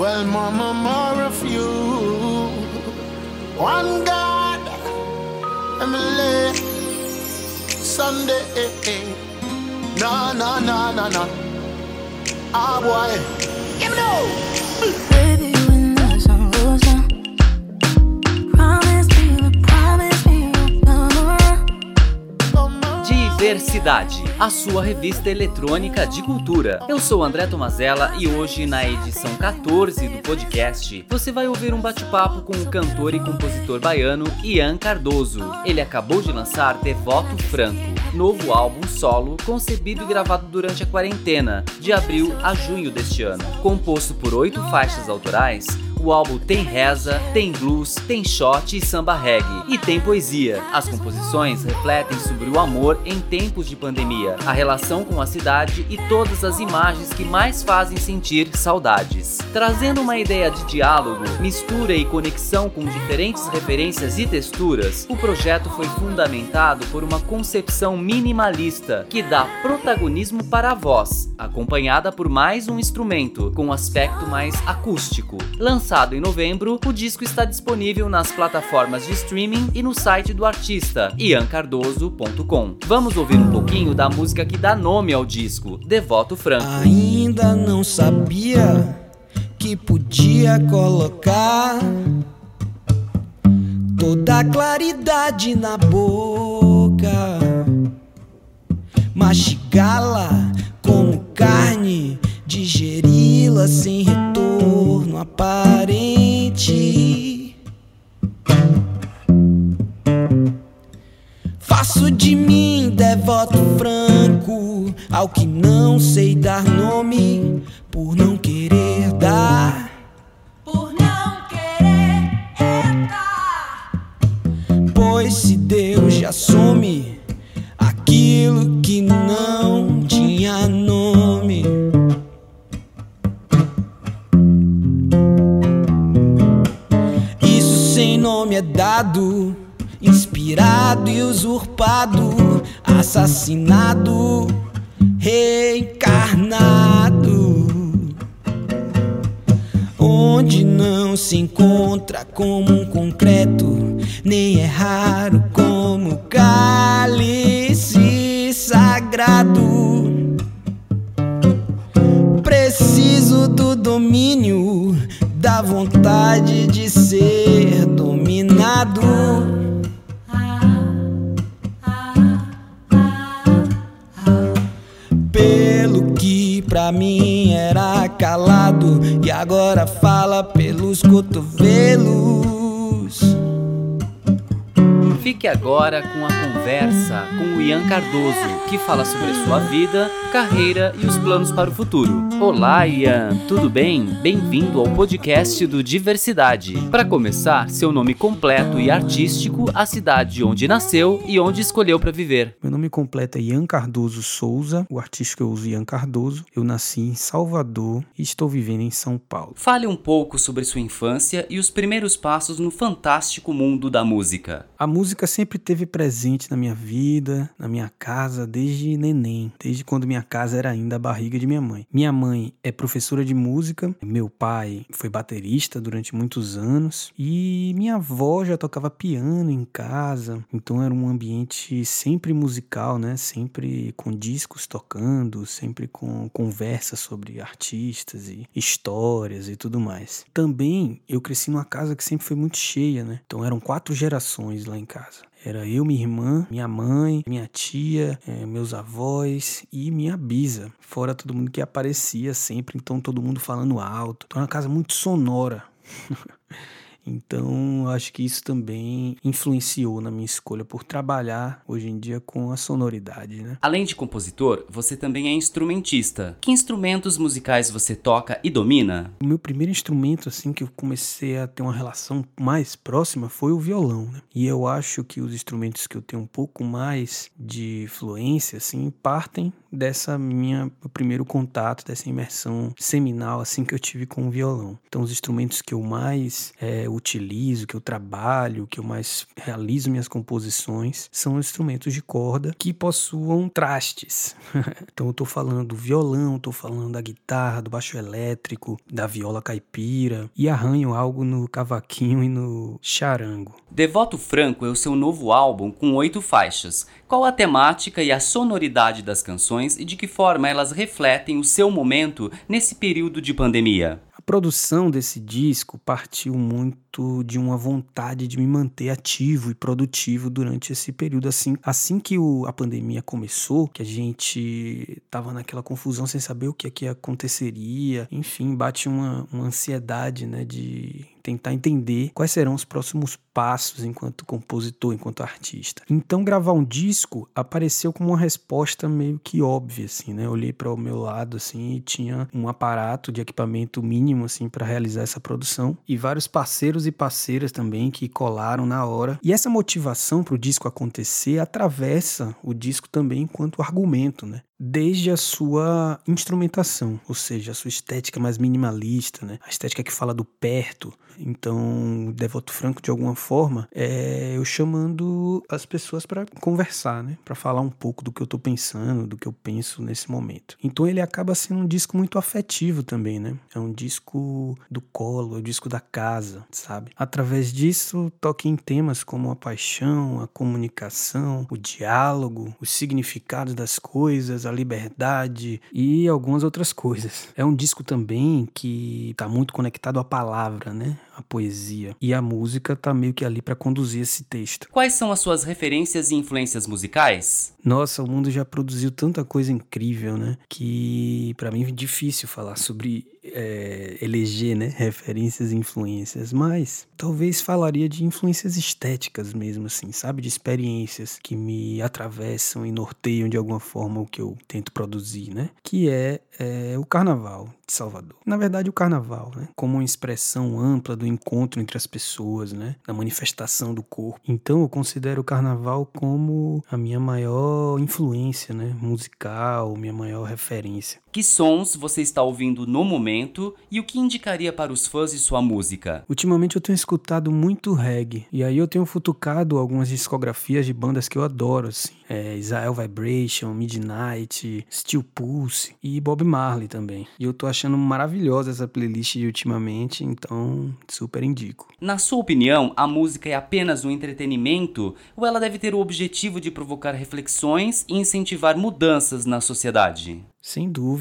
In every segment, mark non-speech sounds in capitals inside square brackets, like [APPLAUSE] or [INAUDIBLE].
Well, mama, more of you. One God, Emily, Sunday. No, no, no, no, no. Ah, boy. Give me no. Baby, Diversidade, a sua revista eletrônica de cultura. Eu sou André Tomazella e hoje, na edição 14 do podcast, você vai ouvir um bate-papo com o cantor e compositor baiano Ian Cardoso. Ele acabou de lançar Devoto Franco, novo álbum solo concebido e gravado durante a quarentena, de abril a junho deste ano. Composto por oito faixas autorais, o álbum tem reza, tem blues, tem shot e samba reggae. E tem poesia. As composições refletem sobre o amor em tempos de pandemia, a relação com a cidade e todas as imagens que mais fazem sentir saudades. Trazendo uma ideia de diálogo, mistura e conexão com diferentes referências e texturas, o projeto foi fundamentado por uma concepção minimalista que dá protagonismo para a voz, acompanhada por mais um instrumento com um aspecto mais acústico. Lançado em novembro, o disco está disponível nas plataformas de streaming e no site do artista, iancardoso.com. Vamos ouvir um pouquinho da música que dá nome ao disco, Devoto Franco. Ainda não sabia que podia colocar toda a claridade na boca, mastigá-la como carne, digeri-la sem aparente. Faço de mim devoto franco ao que não sei dar nome por não querer dar. Usurpado, assassinado, reencarnado. Onde não se encontra como um concreto, nem é raro como cálice sagrado. Preciso do domínio, da vontade de ser dominado. Pra mim era calado e agora fala pelos cotovelos. Fique agora com a conversa com o Ian Cardoso, que fala sobre sua vida, carreira e os planos para o futuro. Olá, Ian, tudo bem? Bem-vindo ao podcast do Diversidade. Para começar, seu nome completo e artístico, a cidade onde nasceu e onde escolheu para viver. Meu nome completo é Ian Cardoso Souza, o artístico eu uso Ian Cardoso. Eu nasci em Salvador e estou vivendo em São Paulo. Fale um pouco sobre sua infância e os primeiros passos no fantástico mundo da música. A música sempre esteve presente na minha vida, na minha casa, desde neném, desde quando minha casa era ainda a barriga de minha mãe. Minha mãe é professora de música, meu pai foi baterista durante muitos anos e minha avó já tocava piano em casa, então era um ambiente sempre musical, né? Sempre com discos tocando, sempre com conversas sobre artistas e histórias e tudo mais. Também eu cresci numa casa que sempre foi muito cheia, né? Então eram quatro gerações lá em casa. Era eu, minha irmã, minha mãe, minha tia, eh, meus avós e minha bisa. Fora todo mundo que aparecia sempre, então todo mundo falando alto. Então era uma casa muito sonora. [LAUGHS] Então, acho que isso também influenciou na minha escolha por trabalhar hoje em dia com a sonoridade, né? Além de compositor, você também é instrumentista. Que instrumentos musicais você toca e domina? O meu primeiro instrumento, assim, que eu comecei a ter uma relação mais próxima foi o violão, né? E eu acho que os instrumentos que eu tenho um pouco mais de fluência, assim, partem dessa minha primeiro contato, dessa imersão seminal assim que eu tive com o violão. Então os instrumentos que eu mais é, utilizo, que eu trabalho, que eu mais realizo minhas composições são instrumentos de corda que possuam trastes. [LAUGHS] então eu tô falando do violão, tô falando da guitarra, do baixo elétrico, da viola caipira e arranho algo no cavaquinho e no charango. Devoto Franco é o seu novo álbum com oito faixas. Qual a temática e a sonoridade das canções e de que forma elas refletem o seu momento nesse período de pandemia? Produção desse disco partiu muito de uma vontade de me manter ativo e produtivo durante esse período. Assim, assim que o, a pandemia começou, que a gente tava naquela confusão sem saber o que, é que aconteceria, enfim, bate uma, uma ansiedade né, de tentar entender quais serão os próximos passos enquanto compositor, enquanto artista. Então gravar um disco apareceu como uma resposta meio que óbvia assim, né? Eu olhei para o meu lado assim e tinha um aparato de equipamento mínimo assim para realizar essa produção e vários parceiros e parceiras também que colaram na hora. E essa motivação para o disco acontecer atravessa o disco também enquanto argumento, né? Desde a sua instrumentação, ou seja, a sua estética mais minimalista, né? a estética que fala do perto. Então, Devoto Franco, de alguma forma, é eu chamando as pessoas para conversar, né? para falar um pouco do que eu estou pensando, do que eu penso nesse momento. Então, ele acaba sendo um disco muito afetivo também, né? É um disco do colo, é um disco da casa, sabe? Através disso, toca em temas como a paixão, a comunicação, o diálogo, os significados das coisas, a liberdade e algumas outras coisas. É um disco também que está muito conectado à palavra, né? A poesia. E a música tá meio que ali para conduzir esse texto. Quais são as suas referências e influências musicais? Nossa, o mundo já produziu tanta coisa incrível, né? Que para mim é difícil falar sobre é, eleger né, referências e influências, mas talvez falaria de influências estéticas mesmo, assim, sabe? De experiências que me atravessam e norteiam de alguma forma o que eu tento produzir, né? Que é, é o carnaval de Salvador. Na verdade, o carnaval, né? Como uma expressão ampla do encontro entre as pessoas, né? Da manifestação do corpo. Então, eu considero o carnaval como a minha maior influência, né? Musical, minha maior referência. Que sons você está ouvindo no momento e o que indicaria para os fãs de sua música? Ultimamente eu tenho escutado muito reggae e aí eu tenho futucado algumas discografias de bandas que eu adoro, assim. É, Israel Vibration, Midnight, Steel Pulse e Bob Marley também. E eu tô achando maravilhosa essa playlist de ultimamente, então super indico. Na sua opinião, a música é apenas um entretenimento ou ela deve ter o objetivo de provocar reflexões e incentivar mudanças na sociedade? Sem dúvida.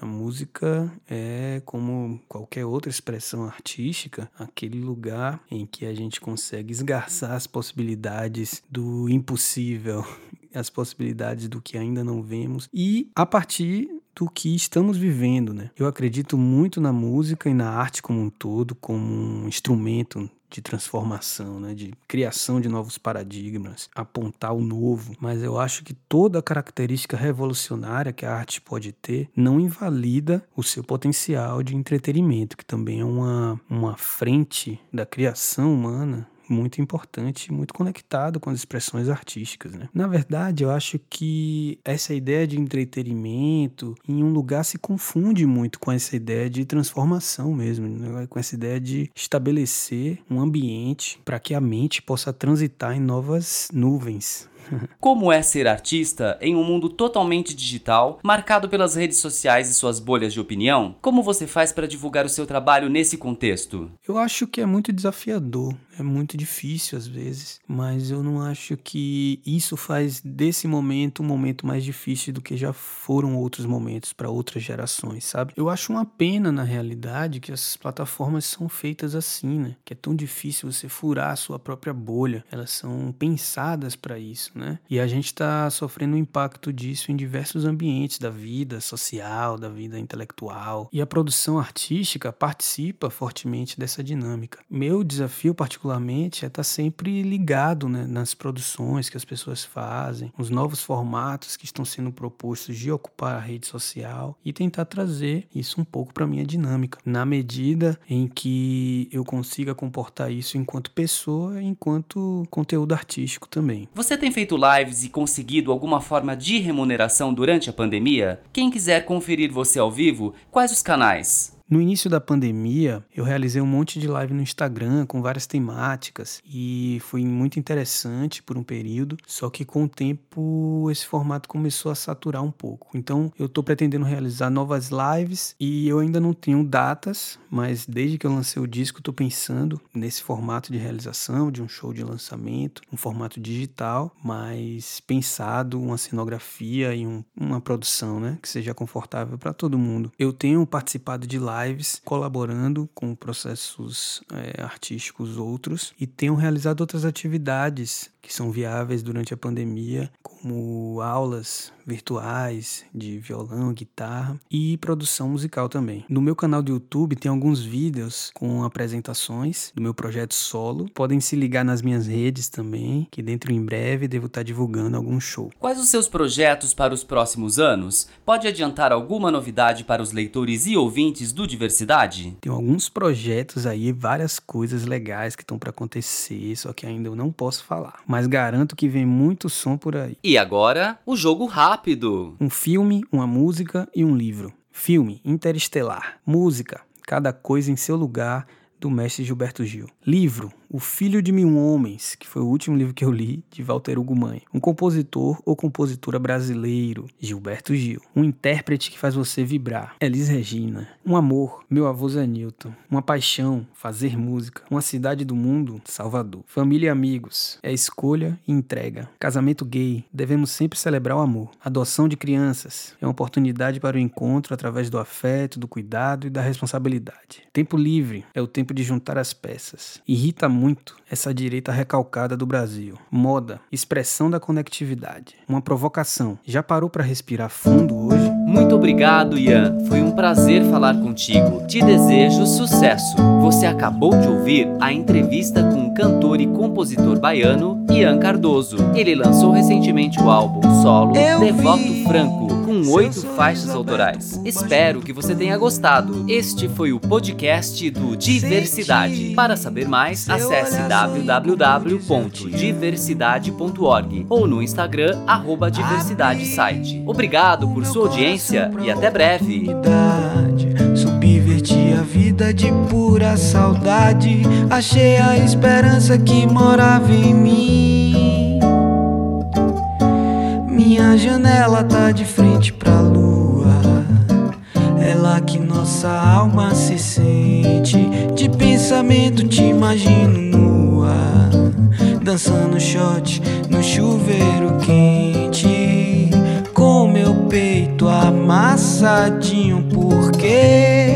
A música é, como qualquer outra expressão artística, aquele lugar em que a gente consegue esgarçar as possibilidades do impossível, [LAUGHS] as possibilidades do que ainda não vemos. E a partir do que estamos vivendo, né? Eu acredito muito na música e na arte como um todo, como um instrumento de transformação, né, de criação de novos paradigmas, apontar o novo, mas eu acho que toda característica revolucionária que a arte pode ter não invalida o seu potencial de entretenimento, que também é uma, uma frente da criação humana muito importante, muito conectado com as expressões artísticas, né? Na verdade, eu acho que essa ideia de entretenimento em um lugar se confunde muito com essa ideia de transformação mesmo, né? com essa ideia de estabelecer um ambiente para que a mente possa transitar em novas nuvens, Como é ser artista em um mundo totalmente digital, marcado pelas redes sociais e suas bolhas de opinião? Como você faz para divulgar o seu trabalho nesse contexto? Eu acho que é muito desafiador, é muito difícil às vezes, mas eu não acho que isso faz desse momento um momento mais difícil do que já foram outros momentos para outras gerações, sabe? Eu acho uma pena na realidade que essas plataformas são feitas assim, né? Que é tão difícil você furar a sua própria bolha. Elas são pensadas para isso, né? E a gente está sofrendo o impacto disso em diversos ambientes da vida social, da vida intelectual. E a produção artística participa fortemente dessa dinâmica. Meu desafio, particularmente, é estar tá sempre ligado né, nas produções que as pessoas fazem, os novos formatos que estão sendo propostos de ocupar a rede social e tentar trazer isso um pouco para minha dinâmica, na medida em que eu consiga comportar isso enquanto pessoa, enquanto conteúdo artístico também. Você tem feito feito lives e conseguido alguma forma de remuneração durante a pandemia? Quem quiser conferir você ao vivo, quais os canais? No início da pandemia, eu realizei um monte de live no Instagram com várias temáticas e foi muito interessante por um período, só que com o tempo esse formato começou a saturar um pouco. Então, eu estou pretendendo realizar novas lives e eu ainda não tenho datas, mas desde que eu lancei o disco, estou pensando nesse formato de realização, de um show de lançamento, um formato digital, mas pensado uma cenografia e um, uma produção, né, que seja confortável para todo mundo. Eu tenho participado de lives lives, colaborando com processos é, artísticos outros e tenho realizado outras atividades que são viáveis durante a pandemia, como aulas virtuais de violão, guitarra e produção musical também. No meu canal do YouTube tem alguns vídeos com apresentações do meu projeto solo. Podem se ligar nas minhas redes também, que dentro em breve devo estar divulgando algum show. Quais os seus projetos para os próximos anos? Pode adiantar alguma novidade para os leitores e ouvintes do Diversidade? Tem alguns projetos aí, várias coisas legais que estão para acontecer, só que ainda eu não posso falar mas garanto que vem muito som por aí. E agora, o jogo rápido: um filme, uma música e um livro. Filme Interestelar. Música Cada coisa em seu lugar, do mestre Gilberto Gil. Livro o Filho de Mil Homens, que foi o último livro que eu li, de Walter Hugo. Um compositor ou compositora brasileiro, Gilberto Gil. Um intérprete que faz você vibrar, Elis Regina. Um amor, meu avô Zé Newton. Uma paixão, fazer música. Uma cidade do mundo, Salvador. Família e amigos, é escolha e entrega. Casamento gay, devemos sempre celebrar o amor. Adoção de crianças, é uma oportunidade para o encontro através do afeto, do cuidado e da responsabilidade. Tempo livre, é o tempo de juntar as peças. Irrita essa direita recalcada do Brasil. Moda, expressão da conectividade. Uma provocação. Já parou para respirar fundo hoje? Muito obrigado, Ian. Foi um prazer falar contigo. Te desejo sucesso. Você acabou de ouvir a entrevista com o cantor e compositor baiano Ian Cardoso. Ele lançou recentemente o álbum solo Eu Devoto vi. Franco com oito faixas autorais. Espero que você tenha gostado. Este foi o podcast do Diversidade. Para saber mais, acesse www.diversidade.org ou no Instagram arroba Diversidade Site. Obrigado por sua audiência e até breve. Subverti a vida de pura saudade. Achei a esperança que morava em mim. Minha janela tá de frente pra lua. É lá que nossa alma se sente. De pensamento te imagino nua. Dançando shot no chuveiro quente. Com meu peito amassadinho, porque